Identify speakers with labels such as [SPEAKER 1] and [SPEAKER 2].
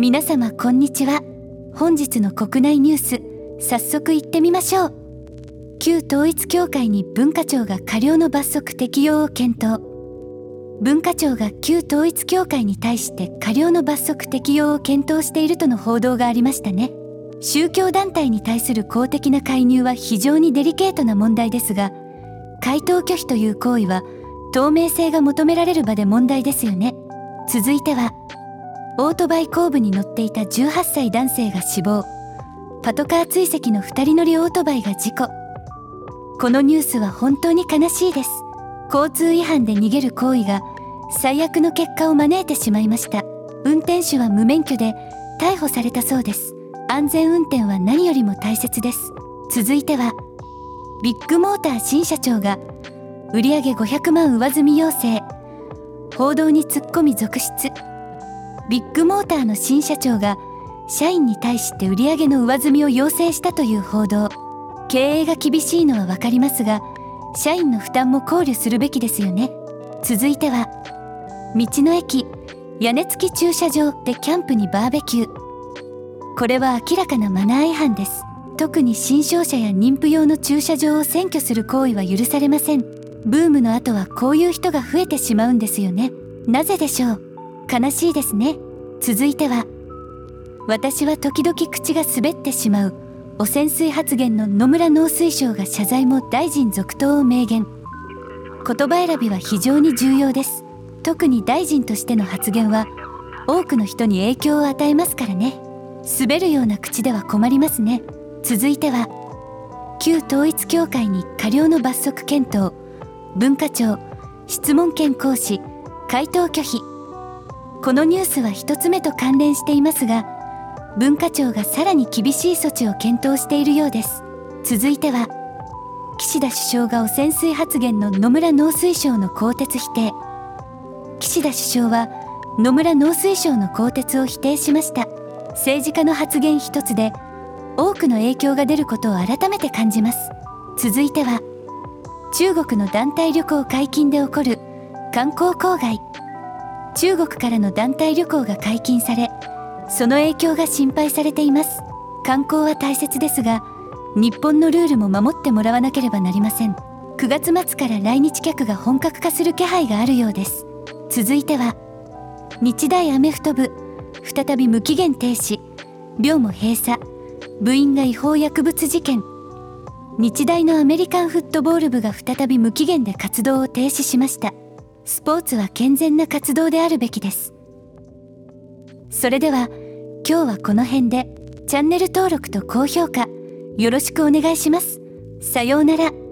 [SPEAKER 1] 皆様こんにちは。本日の国内ニュース早速行ってみましょう。旧統一教会に文化庁が過料の罰則適用を検討。文化庁が旧統一教会に対して過料の罰則適用を検討しているとの報道がありましたね。宗教団体に対する公的な介入は非常にデリケートな問題ですが回答拒否という行為は透明性が求められる場で問題ですよね。続いてはオートバイ後部に乗っていた18歳男性が死亡。パトカー追跡の2人乗りオートバイが事故。このニュースは本当に悲しいです。交通違反で逃げる行為が最悪の結果を招いてしまいました。運転手は無免許で逮捕されたそうです。安全運転は何よりも大切です。続いてはビッグモーター新社長が売上500万上積み要請。報道に突っ込み続出。ビッグモーターの新社長が社員に対して売上の上積みを要請したという報道。経営が厳しいのは分かりますが社員の負担も考慮するべきですよね。続いては道の駅屋根付き駐車場でキャンプにバーベキュー。これは明らかなマナー違反です。特に新商社や妊婦用の駐車場を占拠する行為は許されません。ブームの後はこういう人が増えてしまうんですよね。なぜでしょう？悲しいですね。続いては私は時々口が滑ってしまう汚染水発言の野村農水省が謝罪も大臣続投を明言。言葉選びは非常に重要です。特に大臣としての発言は多くの人に影響を与えますからね。滑るような口では困りますね。続いては旧統一教会に過料の罰則検討。文化庁質問権行使回答拒否。このニュースは1つ目と関連していますが文化庁がさらに厳しい措置を検討しているようです。続いては岸田首相が汚染水発言の野村農水省の更迭否定。岸田首相は野村農水省の更迭を否定しました。政治家の発言一つで多くの影響が出ることを改めて感じます。続いては中国の団体旅行解禁で起こる観光郊外中国からの団体旅行が解禁されその影響が心配されています。観光は大切ですが日本のルールも守ってもらわなければなりません。9月末から来日客が本格化する気配があるようです。続いては日大アメフト部再び無期限停止。寮も閉鎖。部員が違法薬物事件。日大のアメリカンフットボール部が再び無期限で活動を停止しました。スポーツは健全な活動であるべきです。それでは今日はこの辺でチャンネル登録と高評価よろしくお願いします。さようなら。